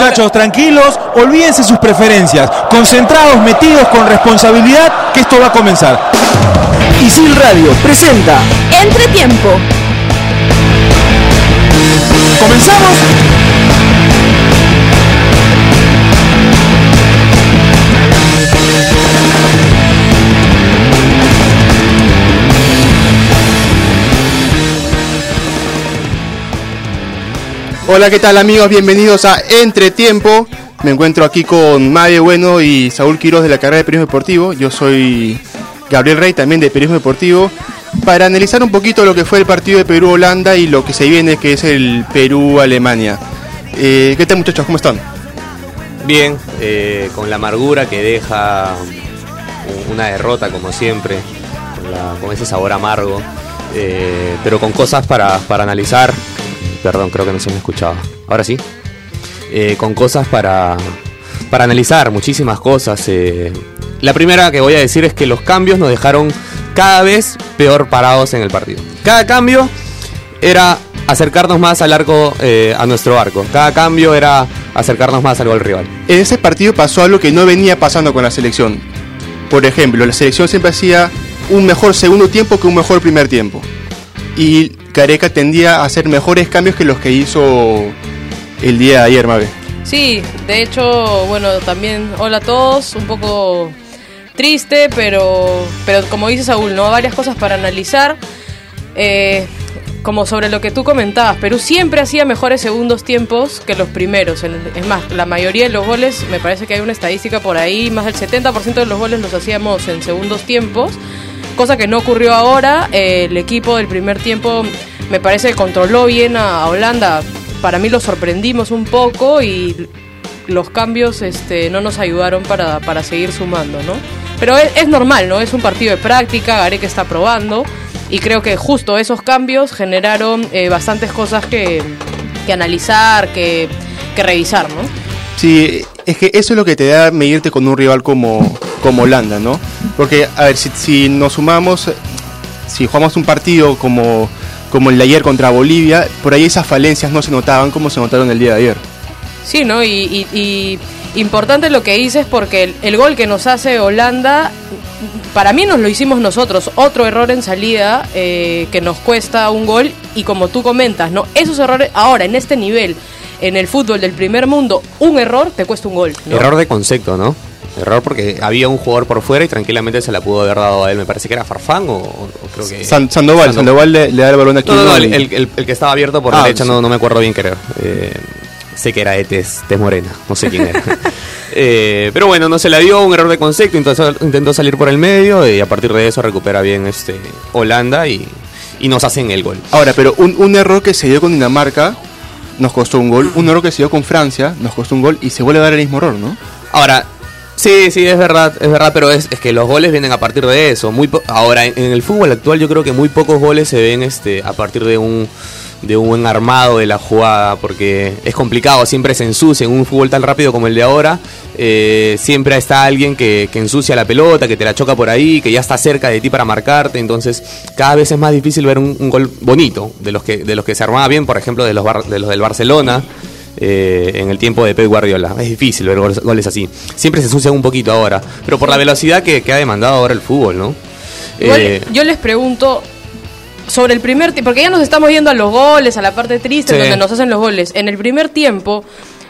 muchachos, tranquilos, olvídense sus preferencias, concentrados, metidos con responsabilidad, que esto va a comenzar. Isil Radio presenta Entretiempo. ¿Comenzamos? Hola, ¿qué tal amigos? Bienvenidos a Entretiempo. Me encuentro aquí con Mario Bueno y Saúl Quiroz de la carrera de Periodismo Deportivo. Yo soy Gabriel Rey, también de Periodismo Deportivo, para analizar un poquito lo que fue el partido de Perú-Holanda y lo que se viene, que es el Perú-Alemania. Eh, ¿Qué tal muchachos? ¿Cómo están? Bien, eh, con la amargura que deja una derrota como siempre, con, ese sabor amargo, eh, pero con cosas para, para analizar. Perdón, creo que no se me escuchaba. Ahora sí. Eh, con cosas para, para analizar, muchísimas cosas. eh. La primera que voy a decir es que los cambios nos dejaron cada vez peor parados en el partido. Cada cambio era acercarnos más al arco, eh, a nuestro arco. Cada cambio era acercarnos más al gol rival. En ese partido pasó algo que no venía pasando con la selección. Por ejemplo, la selección siempre hacía un mejor segundo tiempo que un mejor primer tiempo. Y Careca tendía a hacer mejores cambios que los que hizo el día de ayer, Mabe. Sí, de hecho, bueno, también hola a todos, un poco triste, pero, pero como dice Saúl, ¿no? Varias cosas para analizar. Eh, como sobre lo que tú comentabas, Perú siempre hacía mejores segundos tiempos que los primeros. Es más, la mayoría de los goles, me parece que hay una estadística por ahí, más del 70% de los goles los hacíamos en segundos tiempos, cosa que no ocurrió ahora. Eh, el equipo del primer tiempo me parece que controló bien a, Holanda. Para mí lo sorprendimos un poco y los cambios este, no nos ayudaron para, para seguir sumando, ¿no? Pero es, es normal, ¿no? Es un partido de práctica, Gareca está probando y creo que justo esos cambios generaron eh, bastantes cosas que, que analizar, que, que revisar, ¿no? Sí, es que eso es lo que te da medirte con un rival como, como Holanda, ¿no? Porque, a ver, si, si nos sumamos, si jugamos un partido como, como el de ayer contra Bolivia, por ahí esas falencias no se notaban como se notaron el día de ayer. Sí, ¿no? Y, y- y importante lo que dices porque el, el gol que nos hace Holanda, para mí nos lo hicimos nosotros. Otro error en salida eh, que nos cuesta un gol y como tú comentas, ¿no? Esos errores, ahora en este nivel, en el fútbol del primer mundo, un error te cuesta un gol. ¿no? Error de concepto, ¿no? Error porque había un jugador por fuera y tranquilamente se la pudo haber dado a él. Me parece que era Farfán o, o creo que... San- Sandoval, Sandoval le, le da el balón aquí. No, no, no, a el, alguien. el- el- el que estaba abierto por Ah, derecha, sí. no, no me acuerdo bien creo. Eh, sé que era de Tez, Tez Morena, no sé quién era. Eh, pero bueno, no se la dio, un error de concepto, intentó, intentó salir por el medio y a partir de eso recupera bien este Holanda y, y nos hacen el gol. Ahora, pero un, un error que se dio con Dinamarca nos costó un gol, un error que se dio con Francia nos costó un gol y se vuelve a dar el mismo error, ¿no? Ahora, sí, sí, es verdad, es verdad, pero es, es que los goles vienen a partir de eso. Muy po- Ahora, en, el fútbol actual yo creo que muy pocos goles se ven este a partir de un de un buen armado de la jugada, porque es complicado, siempre se ensucia en un fútbol tan rápido como el de ahora, eh, siempre está alguien que, que ensucia la pelota, que te la choca por ahí, que ya está cerca de ti para marcarte, entonces cada vez es más difícil ver un, un gol bonito, de los que, de los que se armaba bien, por ejemplo, de los, bar- de los del Barcelona, eh, en el tiempo de Pep Guardiola. Es difícil ver goles, goles así. Siempre se ensucian un poquito ahora, pero por la velocidad que, que ha demandado ahora el fútbol, ¿no? Igual, Eh, yo les pregunto sobre el primer tiempo, porque ya nos estamos yendo a los goles, a la parte triste, Sí. donde nos hacen los goles. En el primer tiempo,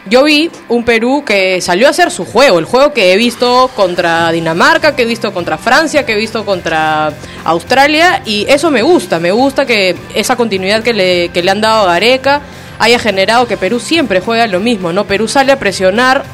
yo vi un Perú que salió a hacer su juego, el juego que he visto contra Dinamarca, que he visto contra Francia, que he visto contra Australia, y eso me gusta, me gusta que esa continuidad que le, que le han dado a Gareca haya generado que Perú siempre juega lo mismo, ¿no? Perú sale a presionar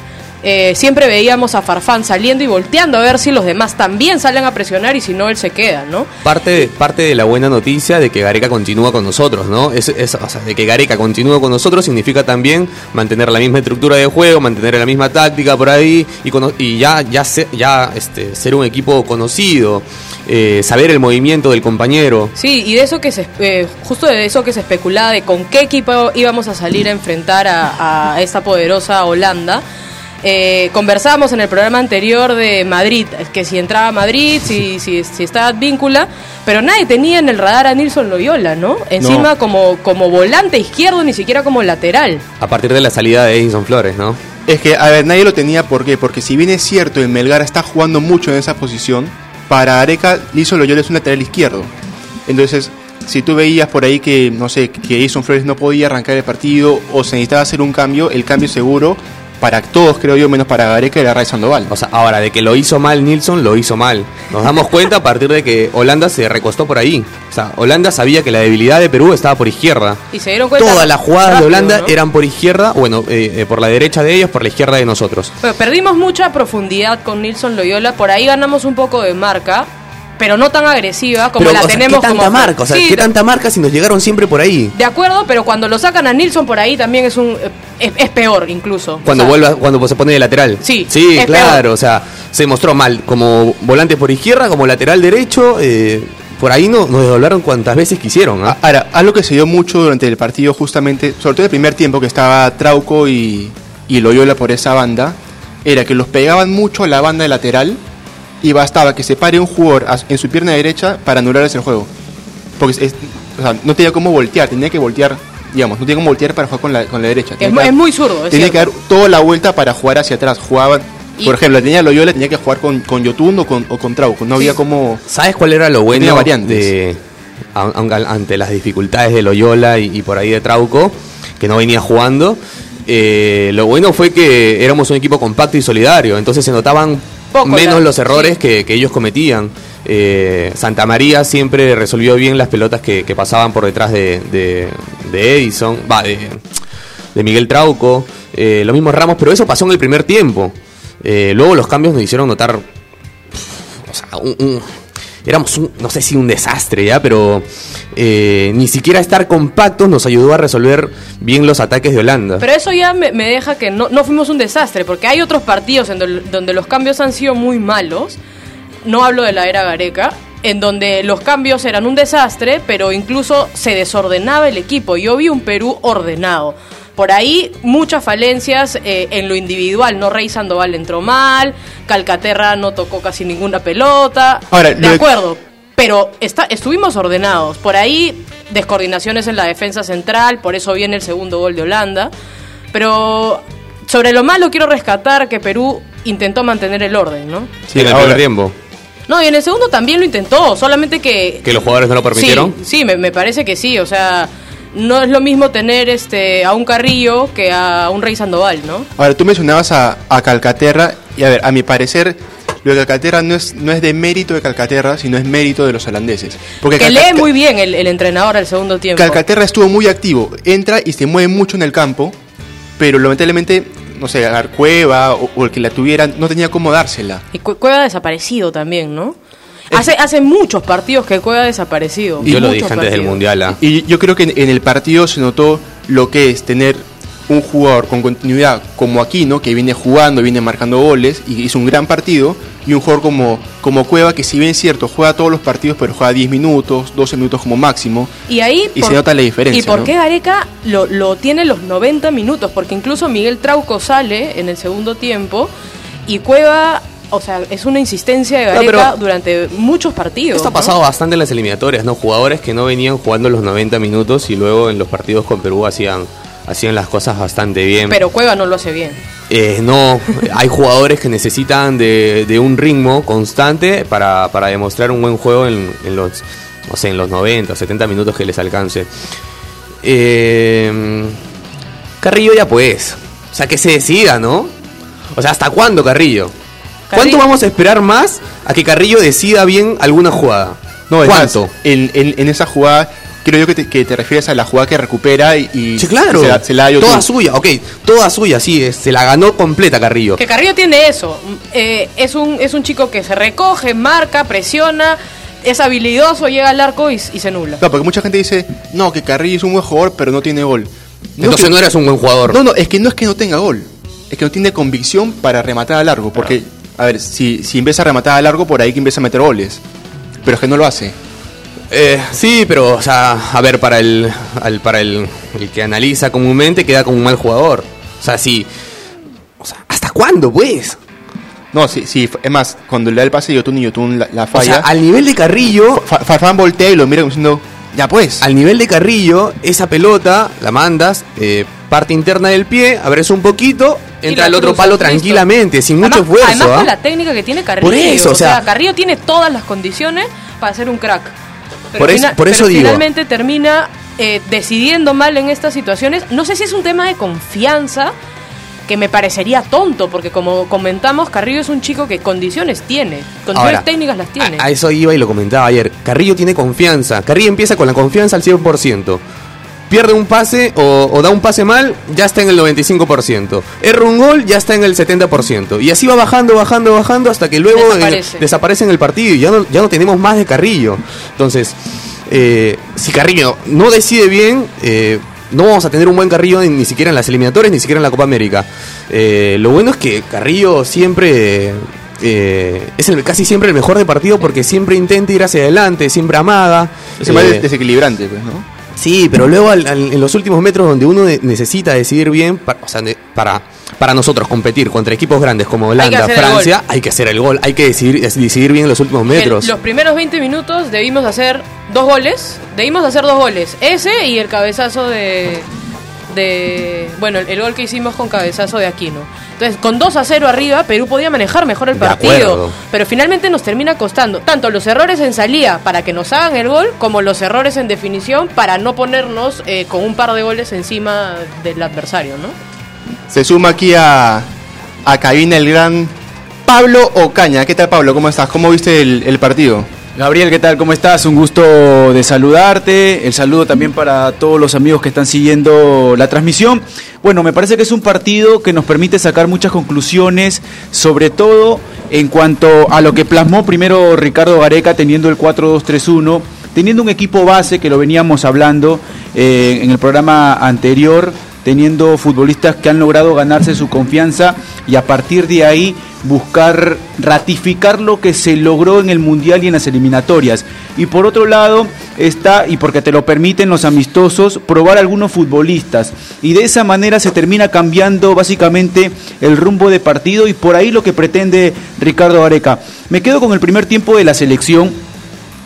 eh, siempre veíamos a Farfán saliendo y volteando a ver si los demás también salen a presionar y si no él se queda, ¿no? Parte, parte de la buena noticia de que Gareca continúa con nosotros, ¿no? Es, es- o sea, de que Gareca continúa con nosotros significa también mantener la misma estructura de juego, mantener la misma táctica por ahí y, y ya, ya, se- ya este, ser un equipo conocido, eh, saber el movimiento del compañero. Sí, y de eso que se, eh, justo de eso que se especulaba de con qué equipo íbamos a salir a enfrentar a, a esta poderosa Holanda. Eh, conversábamos en el programa anterior de Madrid, que si entraba a Madrid, si, si, si estaba víncula, pero nadie tenía en el radar a Nilson Loyola, ¿no? Encima como, como volante izquierdo, ni siquiera como lateral. A partir de la salida de Edison Flores, ¿no? Es que, a ver, nadie lo tenía, ¿por qué? Porque si bien es cierto, el Melgar está jugando mucho en esa posición, para Areca, Lizo Loyola es un lateral izquierdo. Entonces, si tú veías por ahí que, no sé, que Edison Flores no podía arrancar el partido o se necesitaba hacer un cambio, el cambio seguro para todos, creo yo, menos para Gareca, era Ray Sandoval. O sea, ahora, de que lo hizo mal Nilsson, lo hizo mal. Nos damos cuenta a partir de que Holanda se recostó por ahí. O sea, Holanda sabía que la debilidad de Perú estaba por izquierda. Y se dieron cuenta. Todas las jugadas de Holanda ¿no? eran por izquierda, bueno, eh, eh, por la derecha de ellos, por la izquierda de nosotros. Bueno, perdimos mucha profundidad con Nilson Loyola, por ahí ganamos un poco de marca, pero no tan agresiva como Pero, la o sea, tenemos ¿qué tanta como marca? O sea, Sí, ¿qué tanta marca si nos llegaron siempre por ahí? De acuerdo, pero cuando lo sacan a Nilson por ahí también es un eh, es, es peor incluso. Cuando O sea, vuelva, cuando se pone de lateral. Sí, Sí, es claro. peor. O sea, se mostró mal como volante por izquierda, como lateral derecho. eh, por ahí no, nos desdoblaron cuantas veces quisieron. ¿ah? Ahora, algo que se dio mucho durante el partido, justamente, sobre todo el primer tiempo que estaba Trauco y, y Loyola por esa banda, era que los pegaban mucho a la banda de lateral y bastaba que se pare un jugador en su pierna derecha para anularles el juego. Porque es- o sea, no tenía cómo voltear, tenía que voltear, digamos, no tenía cómo voltear para jugar con la, con la derecha. Es, que es muy zurdo. es tenía que dar toda la vuelta para jugar hacia atrás. Jugaban, Y- por ejemplo, tenía Loyola, tenía que jugar con, con Yotun o con, o con Trauco. No había como... ¿Sabes cuál era lo bueno variantes. de, a- a- ante las dificultades de Loyola y, y por ahí de Trauco, que no venía jugando? Eh, lo bueno fue que éramos un equipo compacto y solidario, entonces se notaban Poco menos la- los errores sí. que, que ellos cometían. Eh, Santa María siempre resolvió bien las pelotas que, que pasaban por detrás de, de- de Edison, va, de, de Miguel Trauco, eh, lo mismo Ramos, pero eso pasó en el primer tiempo. Eh, luego los cambios nos hicieron notar o sea, un- un- éramos un, no sé si un desastre ya, pero eh, ni siquiera estar compactos nos ayudó a resolver bien los ataques de Holanda. Pero eso ya me, deja que no, no fuimos un desastre, porque hay otros partidos en donde los cambios han sido muy malos. No hablo de la era Gareca, en donde los cambios eran un desastre, pero incluso se desordenaba el equipo. Yo vi un Perú ordenado. Por ahí muchas falencias eh, en lo individual. No Rey Sandoval entró mal, Calcaterra no tocó casi ninguna pelota. Ahora, de acuerdo, pero está, estuvimos ordenados. Por ahí descoordinaciones en la defensa central, por eso viene el segundo gol de Holanda. Pero sobre lo malo quiero rescatar que Perú intentó mantener el orden, ¿no? Sí, en el primer tiempo. No, y en el segundo también lo intentó, solamente que... Que los jugadores no lo permitieron. Sí, sí me, me parece que sí, o sea, no es lo mismo tener este a un Carrillo que a un Rey Sandoval, ¿no? Ahora, tú mencionabas a, a Calcaterra, y a ver, a mi parecer, lo de Calcaterra no es, no es de mérito de Calcaterra, sino es mérito de los holandeses. Porque Que lee muy bien el, el entrenador al segundo tiempo. Calcaterra estuvo muy activo, entra y se mueve mucho en el campo, pero lamentablemente, no sé, Cueva o, o el que la tuviera, no tenía cómo dársela. Y Cue- Cueva ha desaparecido también, ¿no? Hace, hace muchos partidos que Cueva ha desaparecido. Yo lo muchos dije antes del. Mundial. ah. Y yo creo que en, en el partido se notó lo que es tener un jugador con continuidad como Aquino, que viene jugando, viene marcando goles y hizo un gran partido, y un jugador como, como Cueva, que si bien es cierto, juega todos los partidos, pero juega 10 minutos, 12 minutos como máximo. Y ahí Y se nota la diferencia, ¿Y por ¿no? qué Gareca lo, lo tiene los 90 minutos? Porque incluso Miguel Trauco sale en el segundo tiempo y Cueva, o sea, es una insistencia de Gareca durante muchos partidos. Esto ha ¿no? pasado bastante en las eliminatorias, ¿no? Jugadores que no venían jugando los 90 minutos y luego en los partidos con Perú hacían, hacían las cosas bastante bien. Pero Cueva no lo hace bien. Eh, no, hay jugadores que necesitan de, de un ritmo constante para, para demostrar un buen juego en, en los, no sé, en los 90, 70 minutos que les alcance. Eh, Carrillo ya pues, o sea, que se decida, ¿no? O sea, ¿hasta cuándo Carrillo? ¿Cuánto vamos a esperar más a que Carrillo decida bien alguna jugada? No, es ¿Cuánto? más, en, en- en esa jugada, creo yo que te, que te refieres a la jugada que recupera y, y Sí, claro. se la, se la toda suya, ok, toda suya, sí, es- se la ganó completa Carrillo. Que Carrillo tiene eso. Eh, es, un, es un chico que se recoge, marca, presiona, es habilidoso, llega al arco y, y se nula. No, porque mucha gente dice, no, que Carrillo es un buen jugador, pero no tiene gol. No, Entonces que- no eres un buen jugador. No, no, es que no es que no tenga gol. Es que no tiene convicción para rematar a largo. Porque, a ver, si, si empieza a rematar a largo, por ahí que empieza a meter goles. Pero es que no lo hace. Eh, sí, pero, o sea, a ver, para el, al- para el, el que analiza comúnmente queda como un mal jugador. O sea, sí. O sea, ¿hasta cuándo, pues? No, sí, sí, es más, cuando le da el pase Yotun y Yotun la, la O falla, sea, al nivel de Carrillo, Fa- Farfán voltea y lo mira como diciendo, ya pues. al nivel de Carrillo, esa pelota la mandas, eh, parte interna del pie, abres un poquito, entra al otro palo tranquilamente, sin mucho Además- esfuerzo. Además ¿ah? con la técnica que tiene Carrillo. Por eso, o sea- Carrillo tiene todas las condiciones para ser un crack. Por eso- por eso pero digo. finalmente termina eh, decidiendo mal en estas situaciones. No sé si es un tema de confianza que me parecería tonto, porque como comentamos, Carrillo es un chico que condiciones tiene, condiciones Ahora, técnicas las tiene. A, a eso iba y lo comentaba ayer. Carrillo tiene confianza. Carrillo empieza con la confianza al 100%. Pierde un pase o, o da un pase mal, ya está en el 95%. Erra un gol, ya está en el 70%. Y así va bajando, bajando, bajando hasta que luego en- Desaparece. desaparece en el partido y ya no, ya no tenemos más de Carrillo. Entonces, eh, si Carrillo no decide bien, eh, no vamos a tener un buen Carrillo ni, ni siquiera en las eliminatorias, ni siquiera en la Copa América. Eh, lo bueno es que Carrillo siempre eh, es el, casi siempre el mejor de partido porque siempre intenta ir hacia adelante, siempre amaga. Es más Eh, des- desequilibrante, pues, ¿no? Sí, pero luego al- al- en los últimos metros donde uno de- necesita decidir bien, pa- o sea, de- para, para nosotros competir contra equipos grandes como Holanda, Francia, hay que hacer el gol, hay que decidir, decidir bien en los últimos metros. los primeros 20 minutos debimos hacer dos goles. Debimos hacer dos goles. Ese y el cabezazo de. De bueno, el, el gol que hicimos con cabezazo de Aquino. Entonces, con 2 a 0 arriba, Perú podía manejar mejor el partido. Pero finalmente nos termina costando tanto los errores en salida para que nos hagan el gol, como los errores en definición para no ponernos eh, con un par de goles encima del adversario, ¿no? Se suma aquí a, a cabina el gran Pablo Ocaña. ¿Qué tal, Pablo? ¿Cómo estás? ¿Cómo viste el, el partido? Gabriel, ¿qué tal? ¿Cómo estás? Un gusto de saludarte. El saludo también para todos los amigos que están siguiendo la transmisión. Bueno, me parece que es un partido que nos permite sacar muchas conclusiones, sobre todo en cuanto a lo que plasmó primero Ricardo Gareca teniendo el 4-2-3-1, teniendo un equipo base que lo veníamos hablando eh, en el programa anterior, teniendo futbolistas que han logrado ganarse su confianza y a partir de ahí buscar ratificar lo que se logró en el Mundial y en las eliminatorias. Y por otro lado está, y porque te lo permiten los amistosos, probar algunos futbolistas. Y de esa manera se termina cambiando básicamente el rumbo de partido y por ahí lo que pretende Ricardo Areca. Me quedo con el primer tiempo de la selección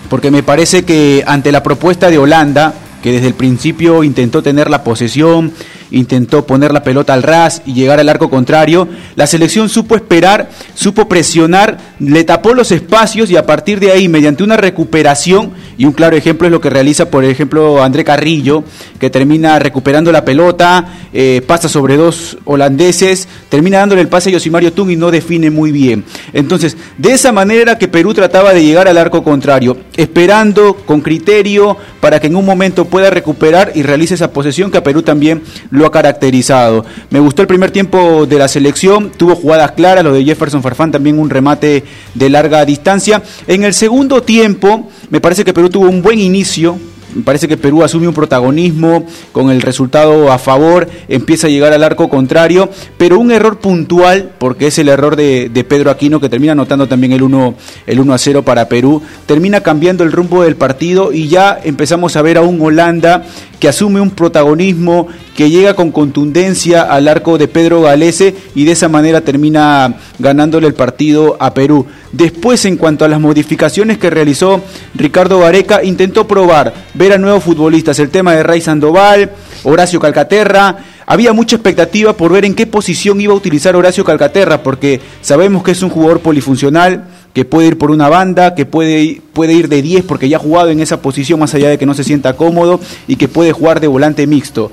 porque me parece que ante la propuesta de Holanda, que desde el principio intentó tener la posesión, intentó poner la pelota al ras y llegar al arco contrario, la selección supo esperar, supo presionar, le tapó los espacios y a partir de ahí, mediante una recuperación, y un claro ejemplo es lo que realiza, por ejemplo, André Carrillo, que termina recuperando la pelota, eh, pasa sobre dos holandeses, termina dándole el pase a Yosimario Tung y no define muy bien. Entonces, de esa manera que Perú trataba de llegar al arco contrario, esperando con criterio para que en un momento pueda recuperar y realice esa posesión que a Perú también lo ha caracterizado. Me gustó el primer tiempo de la selección, tuvo jugadas claras, lo de Jefferson Farfán también un remate de larga distancia. En el segundo tiempo, me parece que Perú tuvo un buen inicio, me parece que Perú asume un protagonismo con el resultado a favor, empieza a llegar al arco contrario, pero un error puntual, porque es el error de, de Pedro Aquino que termina anotando también el 1, el 1 a 0 para Perú, termina cambiando el rumbo del partido y ya empezamos a ver a un Holanda que asume un protagonismo, que llega con contundencia al arco de Pedro Galese y de esa manera termina ganándole el partido a Perú. Después, en cuanto a las modificaciones que realizó Ricardo Gareca, intentó probar, ver a nuevos futbolistas, el tema de Ray Sandoval, Horacio Calcaterra. Había mucha expectativa por ver en qué posición iba a utilizar Horacio Calcaterra, porque sabemos que es un jugador polifuncional, que puede ir por una banda, que puede ir de 10 porque ya ha jugado en esa posición más allá de que no se sienta cómodo y que puede jugar de volante mixto.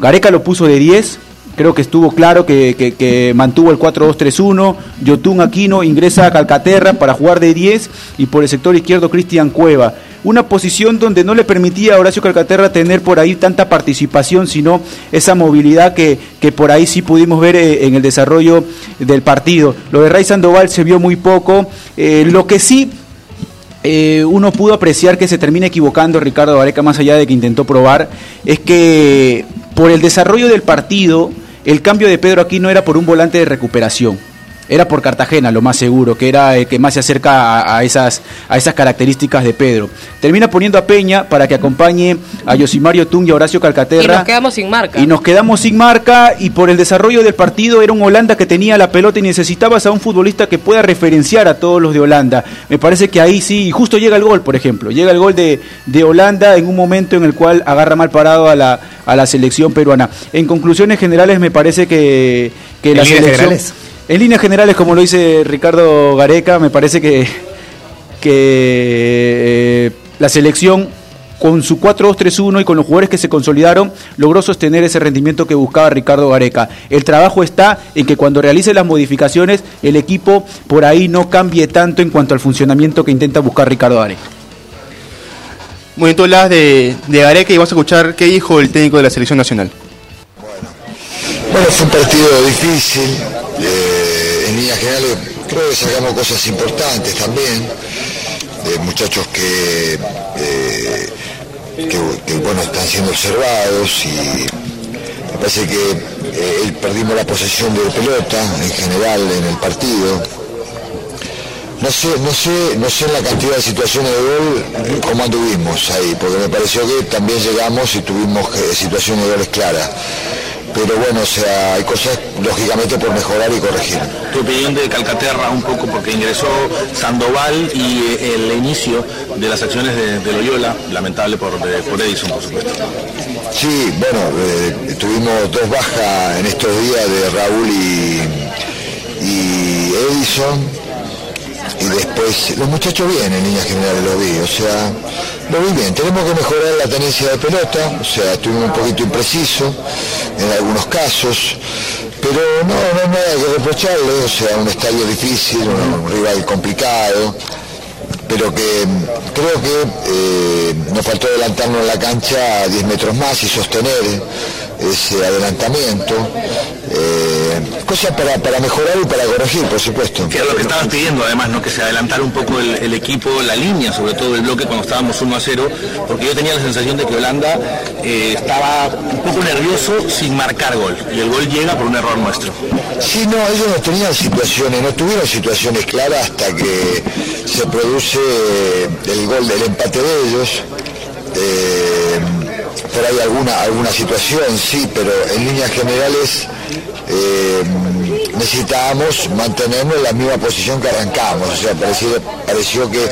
Gareca lo puso de 10, creo que estuvo claro que, mantuvo el 4-2-3-1, Yotun Aquino ingresa a Calcaterra para jugar de 10 y por el sector izquierdo Cristian Cueva. Una posición donde no le permitía a Horacio Calcaterra tener por ahí tanta participación, sino esa movilidad que, que por ahí sí pudimos ver eh, en el desarrollo del partido. Lo de Ray Sandoval se vio muy poco. Eh, lo que sí eh, uno pudo apreciar que se termina equivocando Ricardo Vareca, más allá de que intentó probar, es que por el desarrollo del partido, el cambio de Pedro aquí no era por un volante de recuperación. Era por Cartagena, lo más seguro, que era el que más se acerca a, esas, a esas características de Pedro. Termina poniendo a Peña para que acompañe a Yosimario Tung y a Horacio Calcaterra. Y nos quedamos sin marca. Y nos quedamos sin marca y por el desarrollo del partido era un Holanda que tenía la pelota y necesitabas a un futbolista que pueda referenciar a todos los de Holanda. Me parece que ahí sí, y justo llega el gol, por ejemplo, llega el gol de, de Holanda en un momento en el cual agarra mal parado a la, a la selección peruana. En conclusiones generales me parece que, que la selección... En líneas generales, como lo dice Ricardo Gareca, me parece que, que eh, la selección con su 4-2-3-1 y con los jugadores que se consolidaron, logró sostener ese rendimiento que buscaba Ricardo Gareca. El trabajo está en que cuando realice las modificaciones, el equipo por ahí no cambie tanto en cuanto al funcionamiento que intenta buscar Ricardo Gareca. Muy bien, tú hablas de, de Gareca y vamos a escuchar qué dijo el técnico de la selección nacional. Bueno, fue un partido difícil. Eh, líneas generales creo que sacamos cosas importantes también. De muchachos que, eh, que, bueno, están siendo observados y me parece que eh, perdimos la posesión de pelota en general en el partido. No sé, no sé, no sé en la cantidad de situaciones de gol cómo anduvimos ahí, porque me pareció que también llegamos y tuvimos situaciones de goles claras pero bueno, o sea, hay cosas lógicamente por mejorar y corregir. Tu opinión de Calcaterra un poco porque ingresó Sandoval y eh, el inicio de las acciones de, Loyola, lamentable por, por, Edison, por supuesto. Sí, bueno, eh, tuvimos dos bajas en estos días de Raúl y, y Edison y después los muchachos vienen en líneas generales lo vi, o sea, vi bien, tenemos que mejorar la tenencia de pelota, o sea, estuvimos un poquito impreciso en algunos casos, pero no, no hay nada que reprocharle, o sea, un estadio difícil, un, rival complicado, pero que creo que eh, nos faltó adelantarnos en la cancha a 10 metros más y sostener ese adelantamiento. Eh, cosas para, para, mejorar y para corregir, por supuesto. Que es lo que estabas pidiendo, además, ¿no? que se adelantara un poco el, equipo, la línea, sobre todo el bloque cuando estábamos 1 a 0, porque yo tenía la sensación de que Holanda eh, estaba un poco nervioso sin marcar gol, y el gol llega por un error nuestro. Sí, no, ellos no tenían situaciones, no tuvieron situaciones claras hasta que se produce el gol del empate de ellos. Eh, por ahí alguna, alguna situación, sí, pero en líneas generales eh, necesitábamos mantenernos en la misma posición que arrancamos. O sea, pareció, pareció que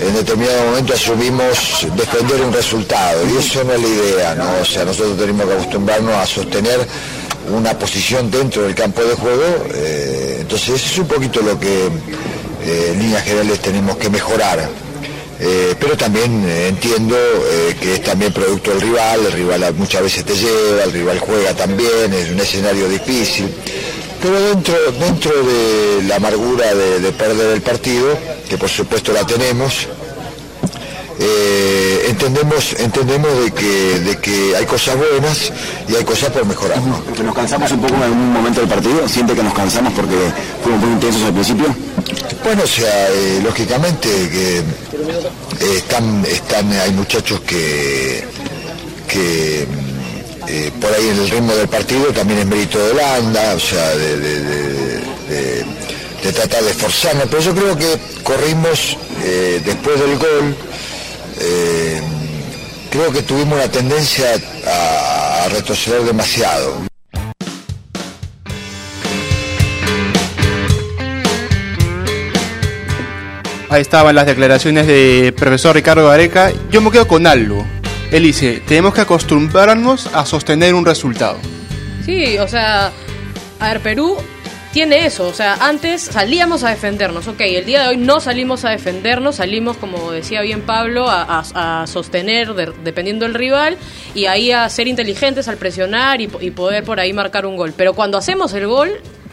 en determinado momento asumimos defender un resultado y eso no es la idea, ¿no? O sea, nosotros tenemos que acostumbrarnos a sostener una posición dentro del campo de juego, eh, entonces eso es un poquito lo que eh, en líneas generales tenemos que mejorar. Eh, pero también eh, entiendo eh, que es también producto del rival, el rival muchas veces te lleva, el rival juega también, es un escenario difícil, pero dentro, dentro de la amargura de, perder el partido, que por supuesto la tenemos, entendemos entendemos de que, de que hay cosas buenas y hay cosas por mejorar. ¿Que nos cansamos un poco en algún momento del partido? ¿Siente que nos cansamos porque fuimos muy intensos al principio? Bueno, o sea, lógicamente que eh, están, están, hay muchachos que, que eh, por ahí en el ritmo del partido también es mérito de Holanda, o sea, de, tratar de esforzarnos, pero yo creo que corrimos eh, después del gol, creo que tuvimos una tendencia a retroceder demasiado. Ahí estaban las declaraciones del profesor Ricardo Gareca. Yo me quedo con algo. Él dice, tenemos que acostumbrarnos a sostener un resultado. Sí, o sea, a ver, Perú tiene eso, o sea, antes salíamos a defendernos, ok, el día de hoy no salimos a defendernos, salimos, como decía bien Pablo, a, sostener dependiendo del rival y ahí a ser inteligentes al presionar y, y poder por ahí marcar un gol. Pero cuando hacemos el gol,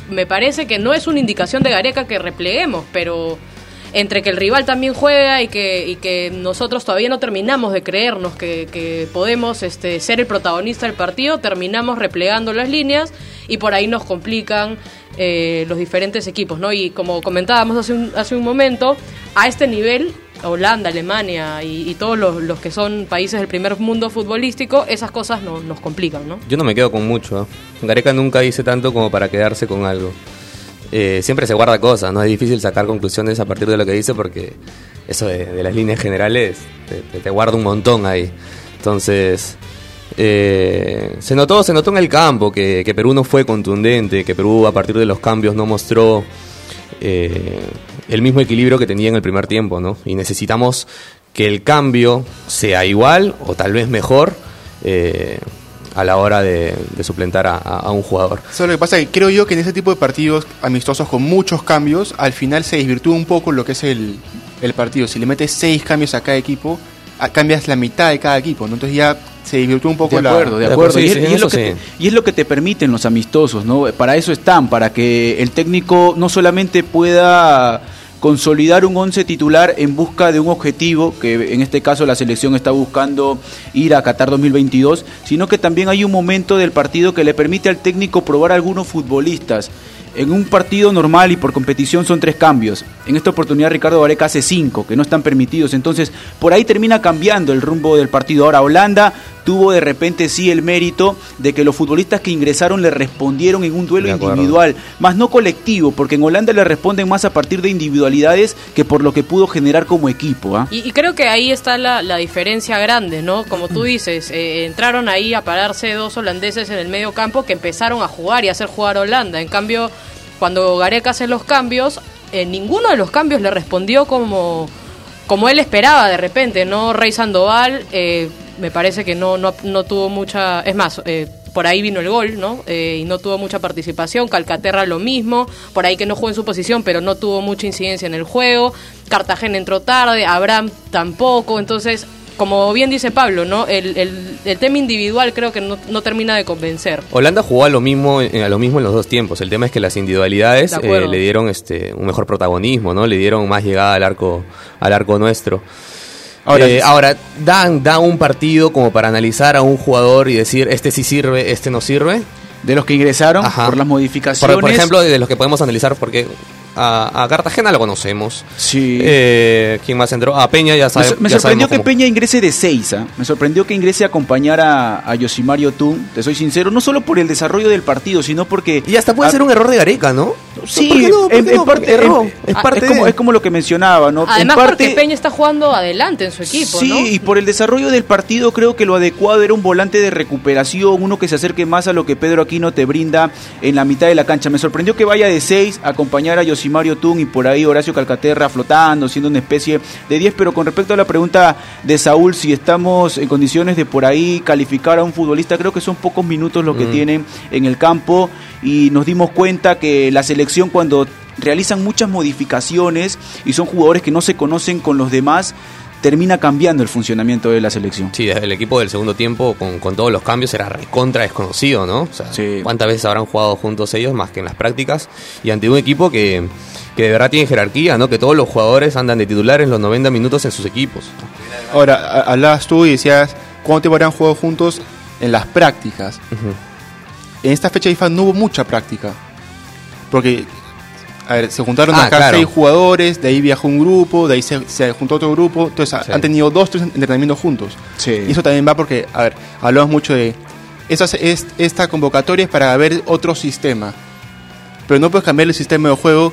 me parece que no es una indicación de Gareca que repleguemos, pero entre que el rival también juega y que, y que nosotros todavía no terminamos de creernos que, podemos este, ser el protagonista del partido, terminamos replegando las líneas y por ahí nos complican eh, los diferentes equipos, ¿no? Y como comentábamos hace un, hace un momento, a este nivel Holanda, Alemania y, todos los, que son países del primer mundo futbolístico, esas cosas no, nos complican, ¿no? Yo no me quedo con mucho. ¿eh? Gareca nunca dice tanto como para quedarse con algo. Eh, siempre se guarda cosas, no es difícil sacar conclusiones a partir de lo que dice porque eso de, las líneas generales te, guarda un montón ahí. Entonces, eh, se notó se notó en el campo que, que Perú no fue contundente, que Perú a partir de los cambios no mostró eh, el mismo equilibrio que tenía en el primer tiempo, ¿no? Y necesitamos que el cambio sea igual o tal vez mejor a la hora de, de suplentar a, a- a un jugador. Eso es lo que pasa, que creo yo que en ese tipo de partidos amistosos con muchos cambios, al final se desvirtúa un poco lo que es el, el partido. Si le metes seis cambios a cada equipo, a- cambias la mitad de cada equipo, ¿no? Entonces ya se desvirtúa un poco De la... acuerdo, de de acuerdo. acuerdo, y, es, y es lo que sí. te, y es lo que te permiten los amistosos, ¿no? Para eso están, para que el técnico no solamente pueda consolidar un once titular en busca de un objetivo, que en este caso la selección está buscando ir a Qatar 2022, sino que también hay un momento del partido que le permite al técnico probar a algunos futbolistas. En un partido normal y por competición son tres cambios. En esta oportunidad Ricardo Vareca hace cinco, que no están permitidos. Entonces, por ahí termina cambiando el rumbo del partido. Ahora, Holanda tuvo de repente sí el mérito de que los futbolistas que ingresaron le respondieron en un duelo individual, más no colectivo, porque en Holanda le responden más a partir de individualidades que por lo que pudo generar como equipo. ¿ah? Y, y creo que ahí está la, la diferencia grande, ¿no? Como tú dices, eh, entraron ahí a pararse dos holandeses en el medio campo que empezaron a jugar y a hacer jugar a Holanda. En cambio, cuando Gareca hace los cambios, eh, ninguno de los cambios le respondió como, como él esperaba de repente, ¿no? Rey Sandoval eh, me parece que no, no, no tuvo mucha... Es más... Eh, por ahí vino el gol, ¿no? Eh, y no tuvo mucha participación. Calcaterra lo mismo, por ahí que no jugó en su posición, pero no tuvo mucha incidencia en el juego. Cartagena entró tarde, Abraham tampoco. Entonces, como bien dice Pablo, ¿no? El, el- el tema individual creo que no, no termina de convencer. Holanda jugó a lo mismo en, a lo mismo en los dos tiempos. El tema es que las individualidades eh, le dieron este un mejor protagonismo, ¿no? Le dieron más llegada al arco al arco nuestro. Ahora, Eh, ahora dan da un partido como para analizar a un jugador y decir este sí sirve, este no sirve. De los que ingresaron Ajá. por las modificaciones. Por, por ejemplo, de los que podemos analizar porque a, a Cartagena lo conocemos. Sí. Eh, ¿Quién más entró? A Peña ya Me, sabe, sor- me sorprendió sabemos que cómo- Peña ingrese de 6, me sorprendió que ingrese a acompañar a, a Yosimario Tun, te soy sincero, no solo por el desarrollo del partido, sino porque... Y hasta puede a- ser un error de Gareca, ¿no? Sí, es ah, parte es como, de- es como lo que mencionaba, ¿no? Además, en parte, porque Peña está jugando adelante en su equipo, Sí, ¿no? y por el desarrollo del partido creo que lo adecuado era un volante de recuperación, uno que se acerque más a lo que Pedro Aquino te brinda en la mitad de la cancha. Me sorprendió que vaya de 6 a acompañar a Yosimario Tun y por ahí Horacio Calcaterra flotando, siendo una especie de 10, pero con respecto a la pregunta de Saúl, si estamos en condiciones de por ahí calificar a un futbolista, creo que son pocos minutos lo que Mm. tienen en el campo y nos dimos cuenta que la selección cuando realizan muchas modificaciones y son jugadores que no se conocen con los demás, termina cambiando el funcionamiento de la selección. Sí, el equipo del segundo tiempo con, con todos los cambios era recontra desconocido, ¿no? O sea, Sí. ¿cuántas veces habrán jugado juntos ellos más que en las prácticas? Y ante un equipo que, que de verdad tiene jerarquía, ¿no? Que todos los jugadores andan de titulares los 90 minutos en sus equipos. Ahora, hablabas tú y decías cuánto tiempo habrán jugado juntos en las prácticas. En esta fecha de FIFA no hubo mucha práctica. Porque, a ver, se juntaron Ah, acá claro. seis jugadores, de ahí viajó un grupo, de ahí se, se juntó otro grupo. Entonces ha- Sí. han tenido dos, tres entrenamientos juntos. Sí. Y eso también va porque, a ver, hablamos mucho de. Esta, es, esta convocatoria es para ver otro sistema. Pero no puedes cambiar el sistema de juego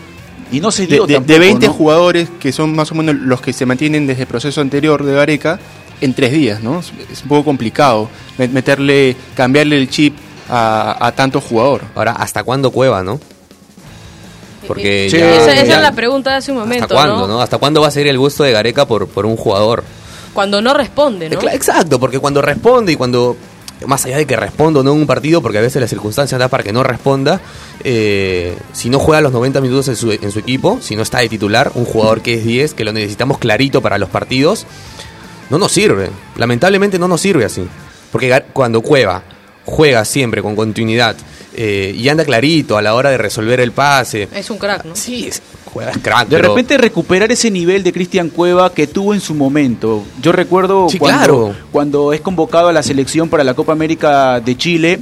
Y no se de, dio de- de tampoco, 20 ¿no? jugadores que son más o menos los que se mantienen desde el proceso anterior de Gareca en tres días, ¿no? Es, es un poco complicado me- meterle, cambiarle el chip a, a tanto jugador. Ahora, ¿hasta cuándo Cueva, no? Porque Sí. ya- esa, esa ya- es la pregunta de hace un momento, ¿Hasta cuándo, ¿no? no? ¿Hasta cuándo va a ser el gusto de Gareca por, por un jugador? Cuando no responde, ¿no? Exacto, porque cuando responde y cuando, más allá de que responda o no en un partido, porque a veces las circunstancias da para que no responda, eh, si no juega los 90 minutos en su, en su equipo, si no está de titular, un jugador que es 10, que lo necesitamos clarito para los partidos, no nos sirve. Lamentablemente no nos sirve así. Porque cuando Cueva juega siempre con continuidad eh, y anda clarito a la hora de resolver el pase, Es un crack, ¿no? sí, es- juega es crack. De pero- repente recuperar ese nivel de Cristian Cueva que tuvo en su momento. Yo recuerdo Sí, cuando, claro. cuando es convocado a la selección para la Copa América de Chile,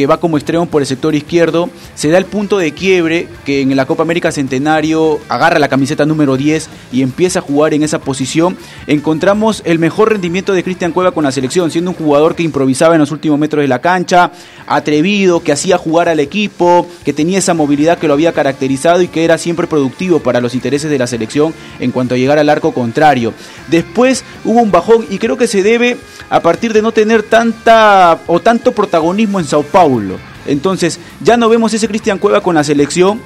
que va como extremo por el sector izquierdo, se da el punto de quiebre que en la Copa América Centenario agarra la camiseta número 10 y empieza a jugar en esa posición. Encontramos el mejor rendimiento de Cristian Cueva con la selección, siendo un jugador que improvisaba en los últimos metros de la cancha, atrevido, que hacía jugar al equipo, que tenía esa movilidad que lo había caracterizado y que era siempre productivo para los intereses de la selección en cuanto a llegar al arco contrario. Después hubo un bajón y creo que se debe a partir de no tener tanta o tanto protagonismo en Sao Paulo. Entonces, ya no vemos ese Cristian Cueva con la selección,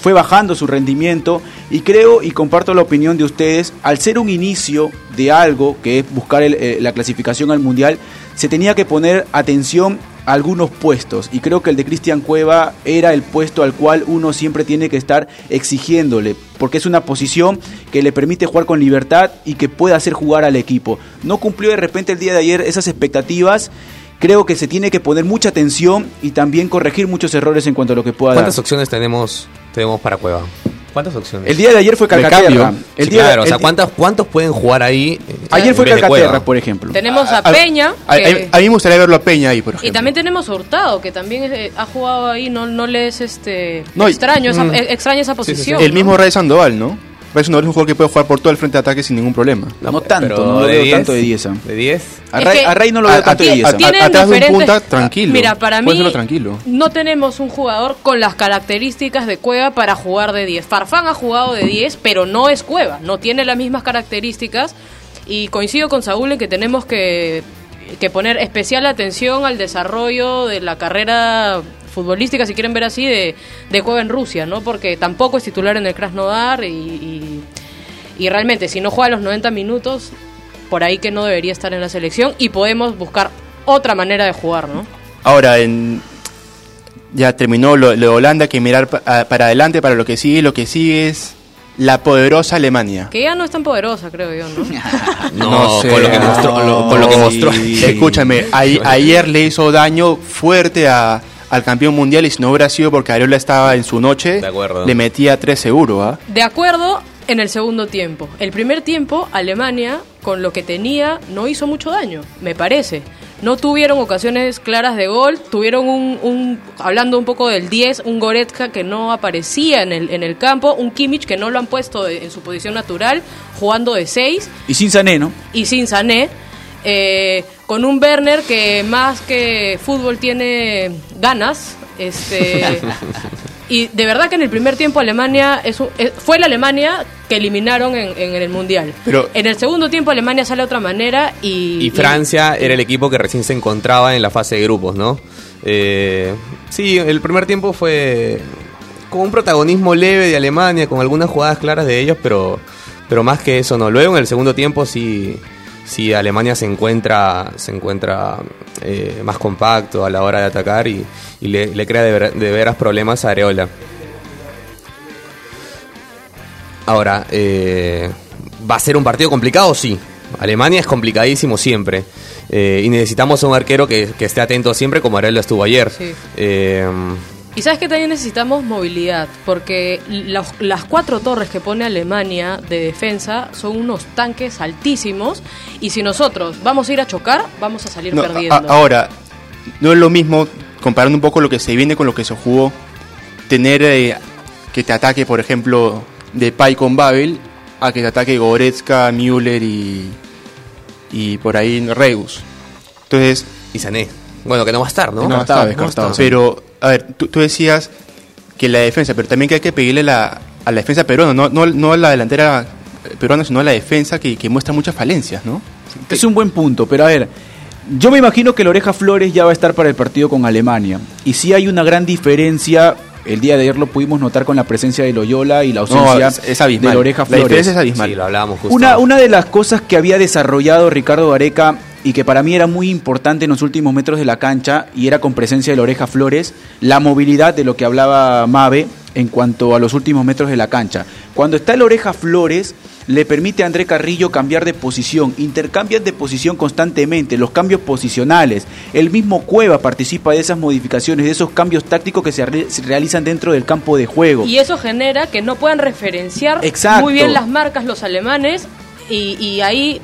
fue bajando su rendimiento y creo y comparto la opinión de ustedes, al ser un inicio de algo que es buscar eh, la clasificación al Mundial, se tenía que poner atención a algunos puestos y creo que el de Cristian Cueva era el puesto al cual uno siempre tiene que estar exigiéndole, porque es una posición que le permite jugar con libertad y que puede hacer jugar al equipo. No cumplió de repente el día de ayer esas expectativas creo que se tiene que poner mucha atención y también corregir muchos errores en cuanto a lo que pueda dar. ¿Cuántas opciones tenemos, tenemos para Cueva? ¿Cuántas opciones? El día de ayer fue Calcaterra. El Sí, día claro, o el sea, ¿cuántas, ¿cuántos pueden jugar ahí? eh, Ayer fue Calcaterra, por ejemplo. Tenemos a A- a- Peña. A, a- que- a mí me gustaría verlo a Peña ahí, por ejemplo. y también tenemos a Hurtado, que también eh, ha jugado ahí, no, no le es este No, y- extraño, esa, Mm. eh, extraña esa posición. El ¿no? mismo Ray Sandoval, ¿no? Ray Sandoval es un jugador que puede jugar por todo el frente de ataque sin ningún problema. No tanto, pero no lo de veo 10, tanto de 10. ¿De 10? A Ray, que- a Ray no lo veo a- tanto de a- 10. a- Tienen atrás de un punta, tranquilo. Mira, para mí tranquilo. no tenemos un jugador con las características de Cueva para jugar de 10. Farfán ha jugado de 10, pero no es Cueva, no tiene las mismas características y coincido con Saúl en que tenemos que, que poner especial atención al desarrollo de la carrera futbolística, si quieren ver así, de, de Cueva en Rusia, ¿no? Porque tampoco es titular en el Krasnodar y, y, y realmente si no juega los 90 minutos, por ahí que no debería estar en la selección y podemos buscar otra manera de jugar, ¿no? Ahora, en, ya terminó lo, lo de Holanda, hay que mirar pa- a- para adelante, para lo que sigue. Lo que sigue es la poderosa Alemania. Que ya no es tan poderosa, creo yo, ¿no? No, No sé, con lo que mostró. lo- con lo que mostró. sí. Escúchame, ahí- ayer le hizo daño fuerte a- al campeón mundial y si no hubiera sido porque Areola estaba en su noche, De acuerdo. le metía tres seguro, ¿ah? De acuerdo en el segundo tiempo. El primer tiempo, Alemania, con lo que tenía, no hizo mucho daño, me parece. No tuvieron ocasiones claras de gol, tuvieron un, un- hablando un poco del 10, un Goretzka que no aparecía en el, en el campo, un Kimmich que no lo han puesto de- en su posición natural, jugando de 6, Y sin Sané, ¿no? y sin Sané, eh, con un Werner que más que fútbol tiene ganas. Este, y de verdad que en el primer tiempo Alemania es un- eh, fue la Alemania que eliminaron en, en el Mundial. Pero- en el segundo tiempo Alemania sale de otra manera y... Y Francia era el equipo que recién se encontraba en la fase de grupos, ¿no? Eh, sí, el primer tiempo fue con un protagonismo leve de Alemania, con algunas jugadas claras de ellos, pero, pero más que eso no. Luego en el segundo tiempo sí, sí Alemania se encuentra, se encuentra eh, más compacto a la hora de atacar y, y le, le crea de, ver- de veras problemas a Areola. Ahora, eh, ¿va a ser un partido complicado? Sí. Alemania es complicadísimo siempre. Eh, y necesitamos un arquero que, que esté atento siempre, como Areola estuvo ayer. Sí. Y sabes que también necesitamos movilidad, porque los- las cuatro torres que pone Alemania de defensa son unos tanques altísimos, y si nosotros vamos a ir a chocar, vamos a salir No, perdiendo. a- ahora, no es lo mismo, comparando un poco lo que se viene con lo que se jugó, tener eh, que te ataque, por ejemplo, de Pai con Babel, a que te ataque Goretzka, Müller y, y por ahí Reus. Entonces, y Sané. Bueno, que no va a estar, ¿no? No, estaba descartado. Pero, a ver, tú, tú decías que la defensa, pero también que hay que pedirle la, a la defensa peruana, no, no, no a la delantera peruana, sino a la defensa que, muestra muchas falencias, ¿no? Es un buen punto, pero a ver, yo me imagino que la Oreja Flores ya va a estar para el partido con Alemania. Y sí hay una gran diferencia, el día de ayer lo pudimos notar con la presencia de Loyola y la ausencia No, es, es abismal. de la Oreja La Flores. diferencia es abismal. Sí, lo hablábamos justo. Una, una de las cosas que había desarrollado Ricardo Areca y que para mí era muy importante en los últimos metros de la cancha y era con presencia de la oreja Flores, la movilidad de lo que hablaba Mabe en cuanto a los últimos metros de la cancha. Cuando está la oreja Flores, le permite a André Carrillo cambiar de posición, intercambian de posición constantemente, los cambios posicionales. El mismo Cueva participa de esas modificaciones, de esos cambios tácticos que se, re- se realizan dentro del campo de juego. Y eso genera que no puedan referenciar Exacto. muy bien las marcas los alemanes y, y ahí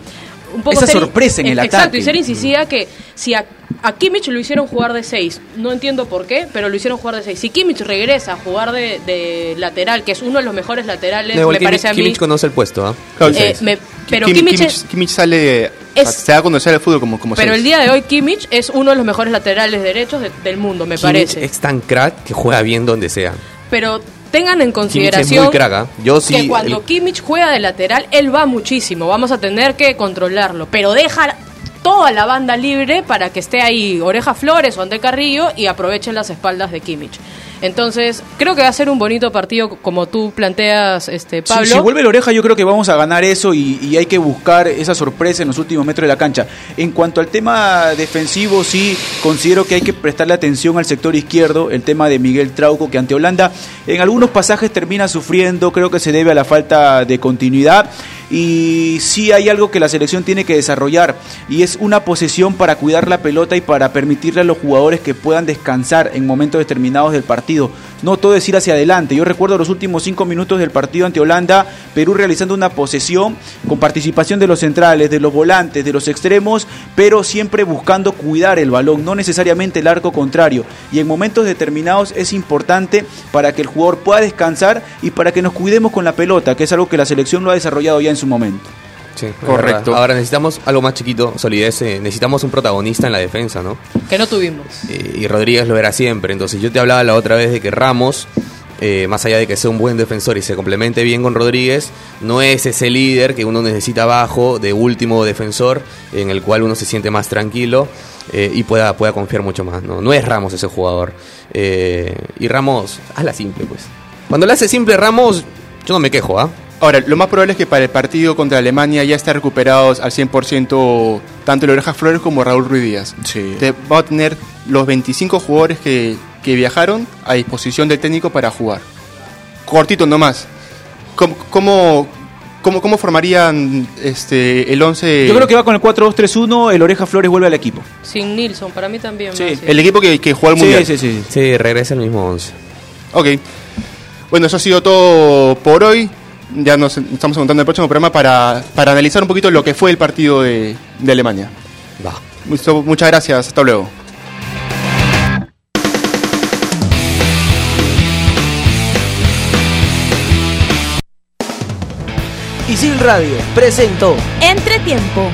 un poco Esa ser- sorpresa en el exacto, ataque. y ser incisiva que si a, a Kimmich lo hicieron jugar de 6, no entiendo por qué, pero lo hicieron jugar de 6. Si Kimmich regresa a jugar de, de lateral, que es uno de los mejores laterales, No, me Kimmich, parece a mí. Kimmich conoce el puesto, ¿ah? Claro, Eh, me- pero Kim- Kimmich Kimmich, sale, Es- se da a conocer el fútbol como, como Pero seis. el día de hoy Kimmich es uno de los mejores laterales derechos de- del mundo, me Kimmich parece. es tan crack que juega bien donde sea. Pero tengan en Kimmich es consideración muy crack. Yo sí. que cuando el- Kimmich juega de lateral, él va muchísimo, vamos a tener que controlarlo, pero deja toda la banda libre para que esté ahí Oreja Flores o André Carrillo y aprovechen las espaldas de Kimmich. Entonces, creo que va a ser un bonito partido como tú planteas, este Pablo. si vuelve la oreja, yo creo que vamos a ganar eso y, y hay que buscar esa sorpresa en los últimos metros de la cancha. En cuanto al tema defensivo, sí considero que hay que prestarle atención al sector izquierdo, el tema de Miguel Trauco, que ante Holanda en algunos pasajes termina sufriendo, creo que se debe a la falta de continuidad. Y sí hay algo que la selección tiene que desarrollar y es una posesión para cuidar la pelota y para permitirle a los jugadores que puedan descansar en momentos determinados del partido. No todo es ir hacia adelante. Yo recuerdo los últimos cinco minutos del partido ante Holanda, Perú realizando una posesión con participación de los centrales, de los volantes, de los extremos, pero siempre buscando cuidar el balón, no necesariamente el arco contrario. Y en momentos determinados es importante para que el jugador pueda descansar y para que nos cuidemos con la pelota, que es algo que la selección lo ha desarrollado ya en su momento. Sí, Correcto. verdad. Ahora necesitamos algo más chiquito, solidez. eh, necesitamos un protagonista en la defensa, ¿no? que no tuvimos. Eh, y Rodríguez lo era siempre. Entonces yo te hablaba la otra vez de que Ramos, eh, más allá de que sea un buen defensor y se complemente bien con Rodríguez, no es ese líder que uno necesita abajo de último defensor en el cual uno se siente más tranquilo eh, y pueda, pueda confiar mucho más. ¿no? no es Ramos ese jugador. Eh, y Ramos, hazla simple pues. Cuando le hace simple Ramos, yo no me quejo, ¿ah? Ahora, lo más probable es que para el partido contra Alemania ya estén recuperados al 100% tanto el Oreja Flores como Raúl Ruiz Díaz. Sí. Te va a tener los 25 jugadores que, que viajaron a disposición del técnico para jugar. Cortito nomás. ¿Cómo, cómo, cómo, cómo formarían este, el 11? Yo creo que va con el 4-2-3-1, el Oreja Flores vuelve al equipo. Sin Nilsson, para mí también. Sí. El equipo que, que jugó al Mundial. Sí, sí, sí. Sí, regresa el mismo 11. Ok. Bueno, eso ha sido todo por hoy. Ya nos estamos montando el próximo programa para, para analizar un poquito lo que fue el partido de, de Alemania. Va. Mucho- muchas gracias. Hasta luego. Isil Radio presentó Entretiempo.